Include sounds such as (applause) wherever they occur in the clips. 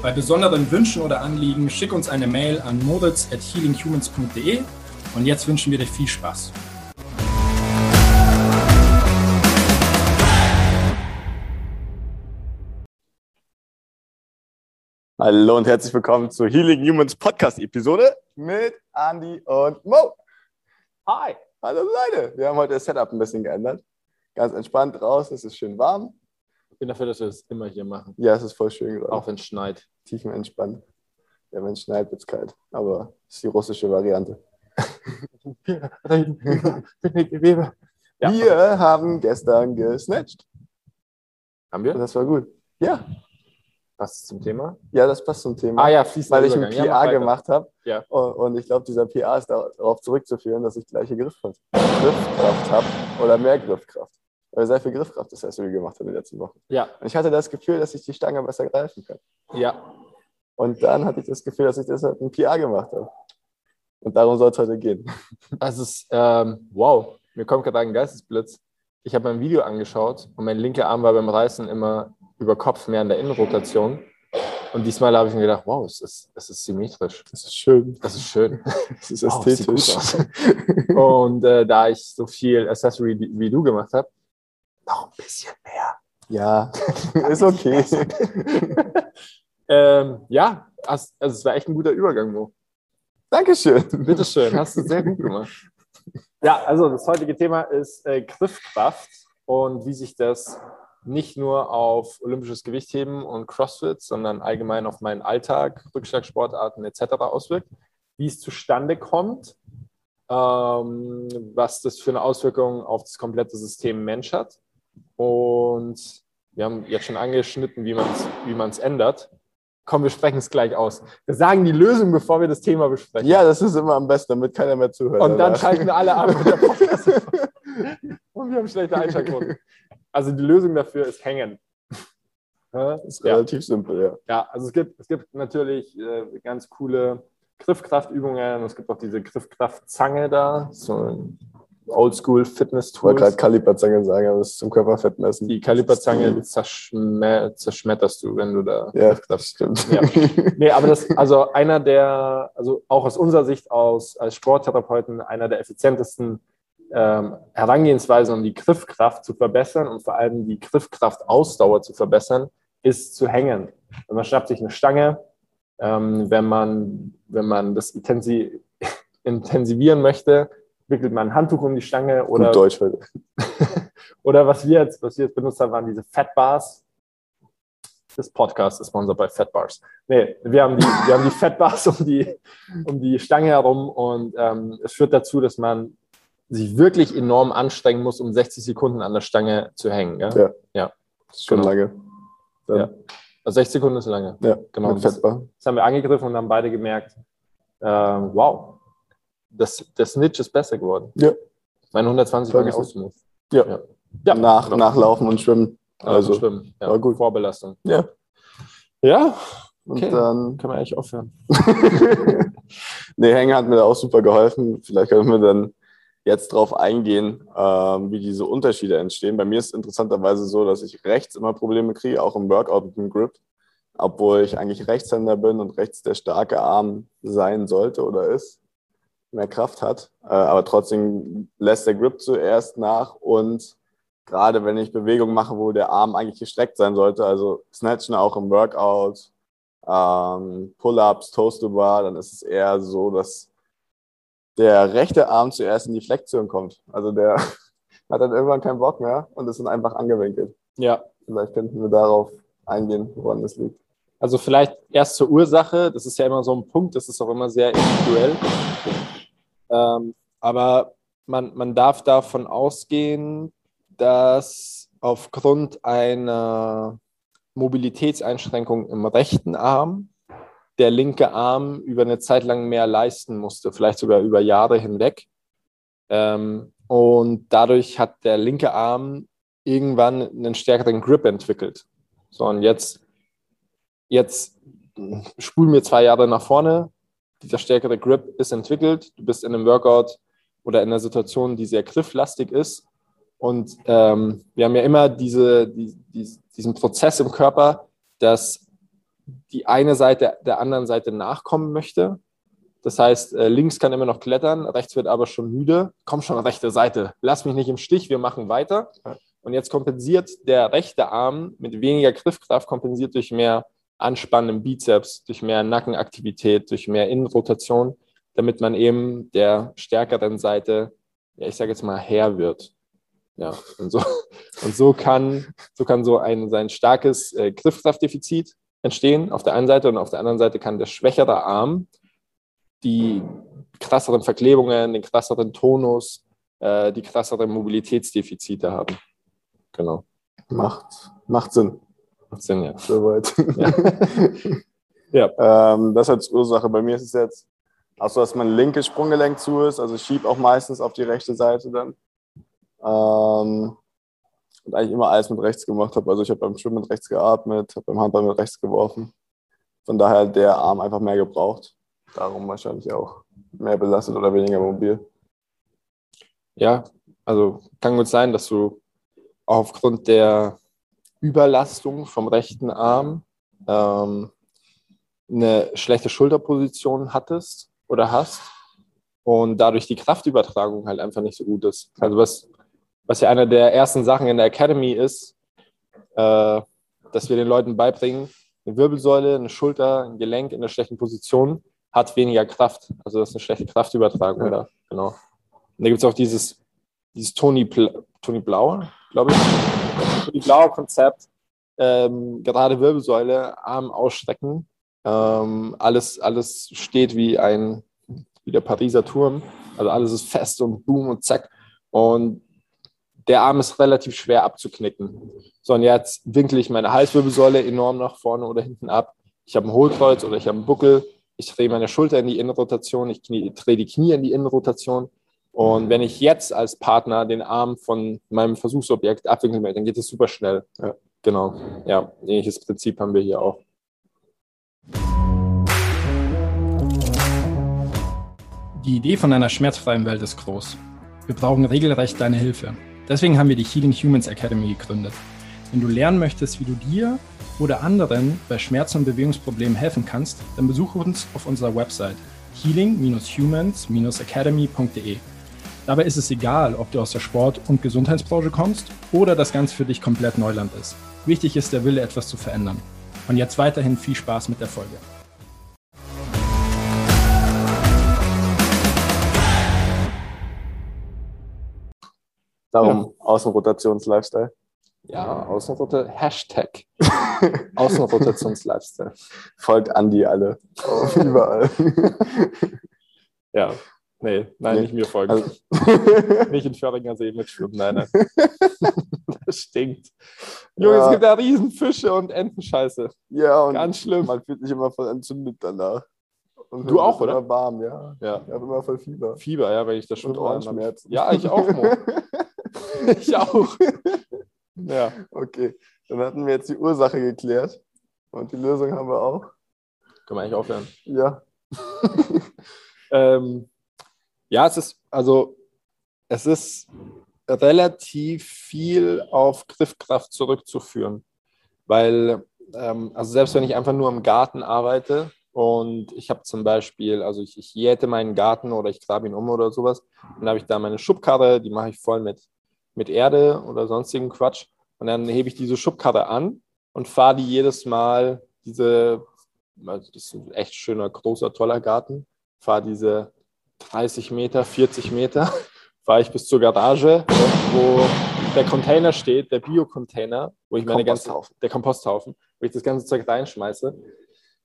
Bei besonderen Wünschen oder Anliegen schick uns eine Mail an moritz at healinghumans.de und jetzt wünschen wir dir viel Spaß. Hallo und herzlich willkommen zur Healing Humans Podcast Episode mit Andy und Mo. Hi. Hallo Leute. Wir haben heute das Setup ein bisschen geändert. Ganz entspannt draußen, es ist schön warm. Ich bin dafür, dass wir das immer hier machen. Ja, es ist voll schön gerade. Auch wenn es schneit. Tiefenentspannt. Ja, wenn es schneit, wird es kalt. Aber es ist die russische Variante. (laughs) Ja. Wir haben gestern gesnatcht. Haben wir? Das war gut. Ja, Passt zum Thema? ja, das passt zum Thema. Ah ja, fließender weil ich einen. Ja, PA weiter. gemacht habe. Ja. Und, ich glaube, dieser PA ist darauf zurückzuführen, dass ich gleiche Griffkraft habe oder mehr Griffkraft. Weil sehr viel Griffkraft das Accessory gemacht hat in den letzten Wochen. Ja, Und ich hatte das Gefühl, dass ich die Stange besser greifen kann. ja. Und dann hatte ich das Gefühl, dass ich deshalb einen PA gemacht habe. Und darum soll es heute gehen. Das ist, ähm, wow, mir kommt gerade ein Geistesblitz. Ich habe ein Video angeschaut und mein linker Arm war beim Reißen immer über Kopf mehr in der Innenrotation. Und diesmal habe ich mir gedacht, wow, es ist, es ist symmetrisch. Das ist schön. Das ist schön. (laughs) Das ist Wow, ästhetisch. (laughs) Und äh, da ich so viel Accessory wie, wie du gemacht habe, noch ein bisschen mehr. ja, (laughs) ist okay. (laughs) Ähm, ja, also es war echt ein guter Übergang, Mo. Dankeschön. Bitteschön, hast du sehr gut gemacht. Ja, also das heutige Thema ist äh, Griffkraft und wie sich das nicht nur auf olympisches Gewichtheben und CrossFit, sondern allgemein auf meinen Alltag, Rückschlagsportarten etc. auswirkt, wie es zustande kommt, ähm, was das für eine Auswirkung auf das komplette System Mensch hat. Und wir haben jetzt schon angeschnitten, wie man es wie man's ändert. Komm, wir sprechen es gleich aus. Wir sagen die Lösung, bevor wir das Thema besprechen. Ja, das ist immer am besten, damit keiner mehr zuhört. Und dann schalten wir alle ab und der Podcast. (laughs) Und wir haben schlechte Einschaltquoten. Also die Lösung dafür ist hängen. Das ist ja, relativ simpel, ja. ja, also es gibt, es gibt natürlich äh, ganz coole Griffkraftübungen. Es gibt auch diese Griffkraftzange da, so ein Oldschool fitness Ich wollte gerade Kaliberzange sagen, aber das ist zum Körperfett messen. Die Kaliberzange zerschme zerschmetterst du, wenn du da Ja, das stimmt. Ja. (laughs) Nee, aber das, also einer der, also auch aus unserer Sicht aus, als Sporttherapeuten, einer der effizientesten ähm, Herangehensweisen, um die Griffkraft zu verbessern und vor allem die Griffkraftausdauer zu verbessern, ist zu hängen. Und man schnappt sich eine Stange, ähm, wenn, man, wenn man das intensi (laughs) intensivieren möchte, wickelt man ein Handtuch um die Stange Gut oder Deutsch heute. (laughs) oder was wir jetzt, was wir jetzt benutzt haben, waren diese Fat Bars. Das Podcast ist sponsored bei Fat Bars. Nee, wir haben die, wir haben die Fat Bars um die, um die Stange herum und ähm, es führt dazu, dass man sich wirklich enorm anstrengen muss, um 60 Sekunden an der Stange zu hängen. Ja? Ja. Ja. Das ist schon Genau. lange. Dann, Ja. Also 60 Sekunden ist lange. ja, Genau. Fettbar. Das haben wir angegriffen und haben beide gemerkt, äh, wow, das, der Snitch ist besser geworden. Ja. Meine 120 war auch smooth. Ja. Ja. Ja. Nach, Genau. Nachlaufen und Schwimmen. Also Also, schwimmen. Ja, war gut. Vorbelastung. ja. Ja, Und Okay. dann. kann man eigentlich aufhören. (laughs) nee, Hängen hat mir da auch super geholfen. Vielleicht können wir dann jetzt drauf eingehen, ähm, wie diese Unterschiede entstehen. Bei mir ist es interessanterweise so, dass ich rechts immer Probleme kriege, auch im Workout mit dem Grip, obwohl ich eigentlich Rechtshänder bin und rechts der starke Arm sein sollte oder ist, mehr Kraft hat. Äh, aber trotzdem lässt der Grip zuerst nach und gerade wenn ich Bewegungen mache, wo der Arm eigentlich gestreckt sein sollte, also Snatchen auch im Workout, ähm, Pull-ups, Toast-to-Bar, dann ist es eher so, dass der rechte Arm zuerst in die Flexion kommt. Also der (laughs) hat dann irgendwann keinen Bock mehr und ist dann einfach angewinkelt. Ja, Vielleicht könnten wir darauf eingehen, woran das liegt. also vielleicht erst zur Ursache. Das ist ja immer so ein Punkt, das ist auch immer sehr individuell. Ähm, aber man, man darf davon ausgehen, dass aufgrund einer Mobilitätseinschränkung im rechten Arm der linke Arm über eine Zeit lang mehr leisten musste, vielleicht sogar über Jahre hinweg. Ähm, und dadurch hat der linke Arm irgendwann einen stärkeren Grip entwickelt. So, und jetzt, jetzt spulen wir zwei Jahre nach vorne. Dieser stärkere Grip ist entwickelt. Du bist in einem Workout oder in einer Situation, die sehr grifflastig ist. Und ähm, wir haben ja immer diese, die, die, diesen Prozess im Körper, dass die eine Seite der anderen Seite nachkommen möchte. Das heißt, äh, links kann immer noch klettern, rechts wird aber schon müde. Komm schon, rechte Seite. Lass mich nicht im Stich, wir machen weiter. Und jetzt kompensiert der rechte Arm mit weniger Griffkraft, kompensiert durch mehr Anspannen im Bizeps, durch mehr Nackenaktivität, durch mehr Innenrotation, damit man eben der stärkeren Seite, ja, ich sage jetzt mal, Herr wird. Ja, und so, (laughs) und so kann so, kann so ein, sein starkes äh, Griffkraftdefizit entstehen auf der einen Seite und auf der anderen Seite kann der schwächere Arm die krasseren Verklebungen, den krasseren Tonus, äh, die krasseren Mobilitätsdefizite haben. Genau. Macht, macht Sinn. Macht Sinn, ja. Soweit. (laughs) Ja. ja. (laughs) Ähm, das als Ursache. Bei mir ist es jetzt auch so, dass mein linkes Sprunggelenk zu ist. Also ich schiebe auch meistens auf die rechte Seite dann. Ähm, und eigentlich immer alles mit rechts gemacht habe. Also ich habe beim Schwimmen mit rechts geatmet, habe beim Handball mit rechts geworfen. Von daher der Arm einfach mehr gebraucht. Darum wahrscheinlich auch mehr belastet oder weniger mobil. Ja, also kann gut sein, dass du aufgrund der Überlastung vom rechten Arm ähm, eine schlechte Schulterposition hattest oder hast und dadurch die Kraftübertragung halt einfach nicht so gut ist. Also was, was ja eine der ersten Sachen in der Academy ist, äh, dass wir den Leuten beibringen, eine Wirbelsäule, eine Schulter, ein Gelenk in einer schlechten Position hat weniger Kraft. Also das ist eine schlechte Kraftübertragung ja. da. Genau. Und da gibt es auch dieses, dieses Tony, Pla Tony Blauer, glaube ich. Tony Blauer Konzept. Ähm, gerade Wirbelsäule, Arm ausstrecken. Ähm, alles, alles steht wie ein wie der Pariser Turm. Also alles ist fest und boom und zack. Und der Arm ist relativ schwer abzuknicken. So, und jetzt winkle ich meine Halswirbelsäule enorm nach vorne oder hinten ab. Ich habe ein Hohlkreuz oder ich habe einen Buckel ich drehe meine Schulter in die Innenrotation, ich drehe die Knie in die Innenrotation. Und wenn ich jetzt als Partner den Arm von meinem Versuchsobjekt abwinkeln will, dann geht es super schnell. Ja, genau. Ja, ähnliches Prinzip haben wir hier auch. Die Idee von einer schmerzfreien Welt ist groß. Wir brauchen regelrecht deine Hilfe. Deswegen haben wir die Healing Humans Academy gegründet. Wenn du lernen möchtest, wie du dir oder anderen bei Schmerzen und Bewegungsproblemen helfen kannst, dann besuche uns auf unserer Website healing-humans-academy.de. Dabei ist es egal, ob du aus der Sport- und Gesundheitsbranche kommst oder das Ganze für dich komplett Neuland ist. Wichtig ist der Wille, etwas zu verändern. Und jetzt weiterhin viel Spaß mit der Folge. Darum ja. Außenrotations-Lifestyle. Ja, Außenrotation, Hashtag (laughs) Außenrotations-Lifestyle. Folgt Andi alle. (laughs) Überall. ja, nee, nein, nee. nicht mir folgen. Also. (laughs) nicht in Föhringer See mitschwimmen, nein, nein. (laughs) das stinkt. Junge, ja. es gibt da Riesenfische und Entenscheiße. Ja, und ganz schlimm. Man fühlt sich immer voll entzündet danach. Und du auch, oder? Warm, ja. ja. Ich habe immer voll Fieber. Fieber, ja, weil ich das schon und Ohrenschmerzen. Ja, ich auch, Mo. (laughs) ich auch. Ja. Okay, dann hatten wir jetzt die Ursache geklärt und die Lösung haben wir auch. Können wir eigentlich aufhören? Ja. ähm, ja, es ist, also, es ist relativ viel auf Griffkraft zurückzuführen, weil, ähm, also selbst wenn ich einfach nur im Garten arbeite und ich habe zum Beispiel, also ich, ich jäte meinen Garten oder ich grabe ihn um oder sowas, dann habe ich da meine Schubkarre, die mache ich voll mit mit Erde oder sonstigen Quatsch. Und dann hebe ich diese Schubkarre an und fahre die jedes Mal diese, also das ist ein echt schöner, großer, toller Garten, fahre diese 30 Meter, 40 Meter, (laughs) fahre ich bis zur Garage, wo der Container steht, der Bio-Container, wo ich meine ganze, der Komposthaufen, wo ich das ganze Zeug reinschmeiße.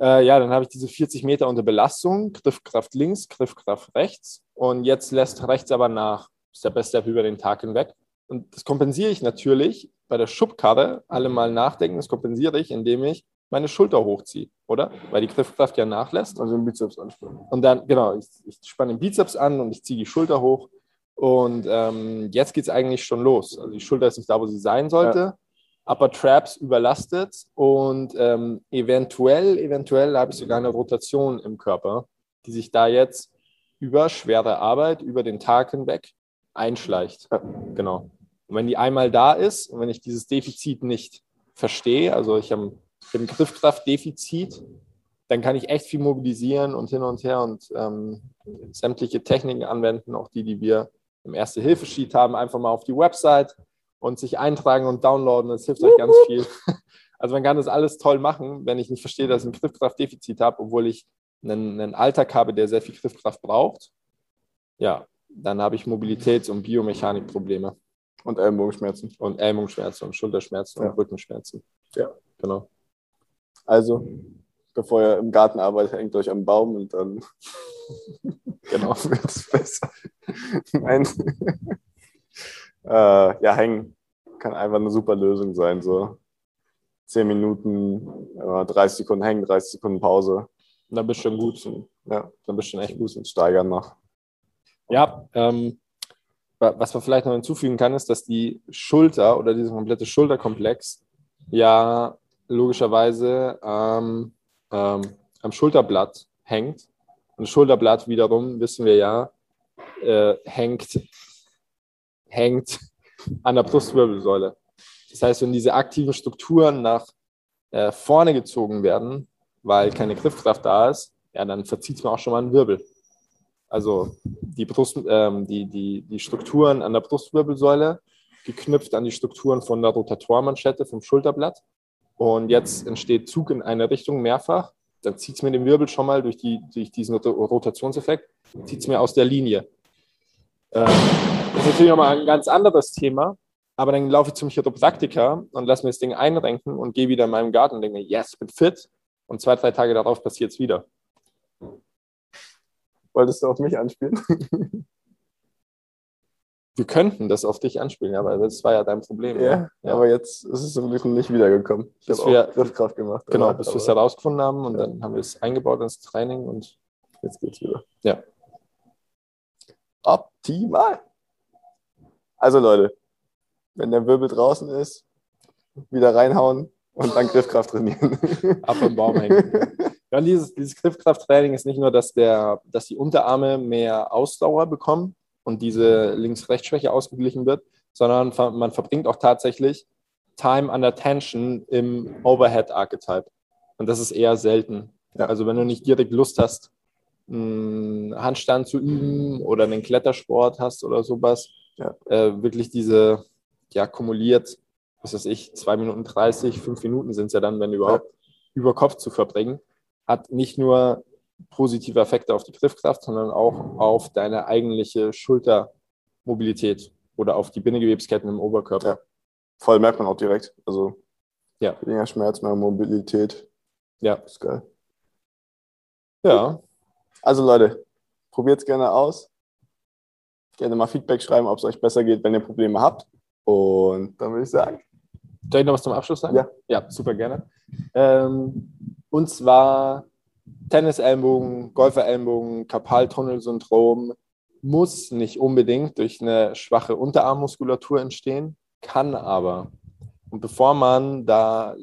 Äh, ja, dann habe ich diese 40 Meter unter Belastung, Griffkraft links, Griffkraft rechts und jetzt lässt rechts aber nach. Das ist der beste über den Tag hinweg. Und das kompensiere ich natürlich bei der Schubkarre, alle mal nachdenken, das kompensiere ich, indem ich meine Schulter hochziehe, oder? Weil die Griffkraft ja nachlässt. Also den Bizeps anspannen. Und dann, genau, ich, ich spanne den Bizeps an und ich ziehe die Schulter hoch. Und ähm, jetzt geht es eigentlich schon los. Also die Schulter ist nicht da, wo sie sein sollte. Ja. Upper Traps überlastet und ähm, eventuell, eventuell habe ich sogar eine Rotation im Körper, die sich da jetzt über schwere Arbeit, über den Tag hinweg einschleicht. Ja. Genau. Und wenn die einmal da ist und wenn ich dieses Defizit nicht verstehe, also ich habe ein Griffkraftdefizit, dann kann ich echt viel mobilisieren und hin und her und ähm, sämtliche Techniken anwenden, auch die, die wir im Erste-Hilfe-Sheet haben, einfach mal auf die Website und sich eintragen und downloaden. Das hilft euch ganz viel. (laughs) Also man kann das alles toll machen, wenn ich nicht verstehe, dass ich ein Griffkraftdefizit habe, obwohl ich einen, einen Alltag habe, der sehr viel Griffkraft braucht. Ja, dann habe ich Mobilitäts- und Biomechanikprobleme. Und Ellbogenschmerzen. Und Ellbogenschmerzen und Schulterschmerzen ja. und Rückenschmerzen. Ja. Genau. Also, bevor ihr im Garten arbeitet, hängt euch am Baum und dann (laughs) genau (laughs) wird es besser. Nein. (laughs) äh, ja, hängen kann einfach eine super Lösung sein. So 10 Minuten, äh, 30 Sekunden hängen, 30 Sekunden Pause. Und dann bist du schon gut. Ja, dann bist du schon echt gut und steigern noch. Ja, ähm, was man vielleicht noch hinzufügen kann, ist, dass die Schulter oder dieser komplette Schulterkomplex ja logischerweise ähm, ähm, am Schulterblatt hängt. Und Schulterblatt wiederum, wissen wir ja, äh, hängt, hängt an der Brustwirbelsäule. Das heißt, wenn diese aktiven Strukturen nach äh, vorne gezogen werden, weil keine Griffkraft da ist, ja, dann verzieht mir auch schon mal einen Wirbel. Also die, Brust, ähm, die, die, die Strukturen an der Brustwirbelsäule geknüpft an die Strukturen von der Rotatormanschette vom Schulterblatt. Und jetzt entsteht Zug in eine Richtung mehrfach. Dann zieht es mir den Wirbel schon mal durch, die, durch diesen Rotationseffekt, zieht es mir aus der Linie. Ähm, das ist natürlich nochmal ein ganz anderes Thema. Aber dann laufe ich zum Chiropraktiker und lasse mir das Ding einrenken und gehe wieder in meinem Garten und denke, yes, ich bin fit. Und zwei, drei Tage darauf passiert es wieder. Wolltest du auf mich anspielen? (laughs) Wir könnten das auf dich anspielen, aber das war ja dein Problem. Ja, ja. aber jetzt ist es zum Glück nicht wiedergekommen. Ich habe auch Griffkraft gemacht. Genau, bis wir es herausgefunden haben und ja. dann haben wir es eingebaut ins Training und jetzt geht's wieder. Ja. Optimal. Also Leute, wenn der Wirbel draußen ist, wieder reinhauen und dann Griffkraft trainieren. (laughs) Ab vom Baum hängen. Ja, dieses, dieses Griffkrafttraining ist nicht nur, dass, der, dass die Unterarme mehr Ausdauer bekommen und diese Links-Rechts-Schwäche ausgeglichen wird, sondern man verbringt auch tatsächlich Time under Tension im Overhead-Archetype. Und das ist eher selten. Ja. Also wenn du nicht direkt Lust hast, einen Handstand zu üben oder einen Klettersport hast oder sowas, ja. äh, wirklich diese, ja, kumuliert, was weiß ich, 2 Minuten 30, 5 Minuten sind es ja dann, wenn überhaupt, ja. über Kopf zu verbringen hat nicht nur positive Effekte auf die Griffkraft, sondern auch auf deine eigentliche Schultermobilität oder auf die Bindegewebsketten im Oberkörper. Ja. Voll merkt man auch direkt. Also ja. weniger Schmerz, mehr Mobilität. Ja. ist geil. Ja. Also Leute, probiert es gerne aus. Gerne mal Feedback schreiben, ob es euch besser geht, wenn ihr Probleme habt. Und dann würde ich sagen. Soll ich noch was zum Abschluss sagen? Ja. Ja, super gerne. Ähm, und zwar Tennisellenbogen, Golferellenbogen, Karpaltunnelsyndrom muss nicht unbedingt durch eine schwache Unterarmmuskulatur entstehen, kann aber. Und bevor man da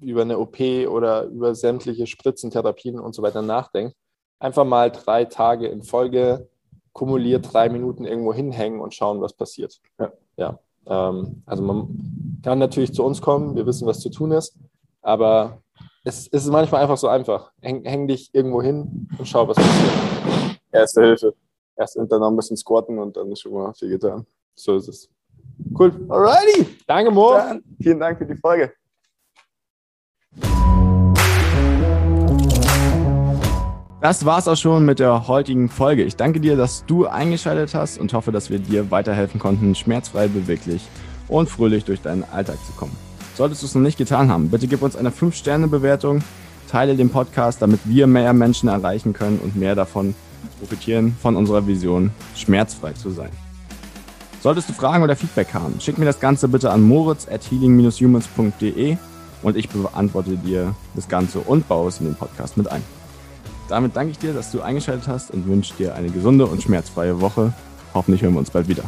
über eine OP oder über sämtliche Spritzentherapien und so weiter nachdenkt, einfach mal drei Tage in Folge kumuliert drei Minuten irgendwo hinhängen und schauen, was passiert. Ja, ja. Ähm, also man kann natürlich zu uns kommen, wir wissen, was zu tun ist, aber es, es ist manchmal einfach so einfach. Häng, häng dich irgendwo hin und schau, was passiert. Erste Hilfe. Erst und dann noch ein bisschen squatten und dann ist schon mal viel getan. So ist es. Cool. Alrighty. Danke, Mo. Dann, vielen Dank für die Folge. Das war's auch schon mit der heutigen Folge. Ich danke dir, dass du eingeschaltet hast und hoffe, dass wir dir weiterhelfen konnten, schmerzfrei, beweglich und fröhlich durch deinen Alltag zu kommen. Solltest du es noch nicht getan haben, bitte gib uns eine 5-Sterne-Bewertung, teile den Podcast, damit wir mehr Menschen erreichen können und mehr davon profitieren von unserer Vision, schmerzfrei zu sein. Solltest du Fragen oder Feedback haben, schick mir das Ganze bitte an moritz at healing-humans.de und ich beantworte dir das Ganze und baue es in den Podcast mit ein. Damit danke ich dir, dass du eingeschaltet hast und wünsche dir eine gesunde und schmerzfreie Woche. Hoffentlich hören wir uns bald wieder.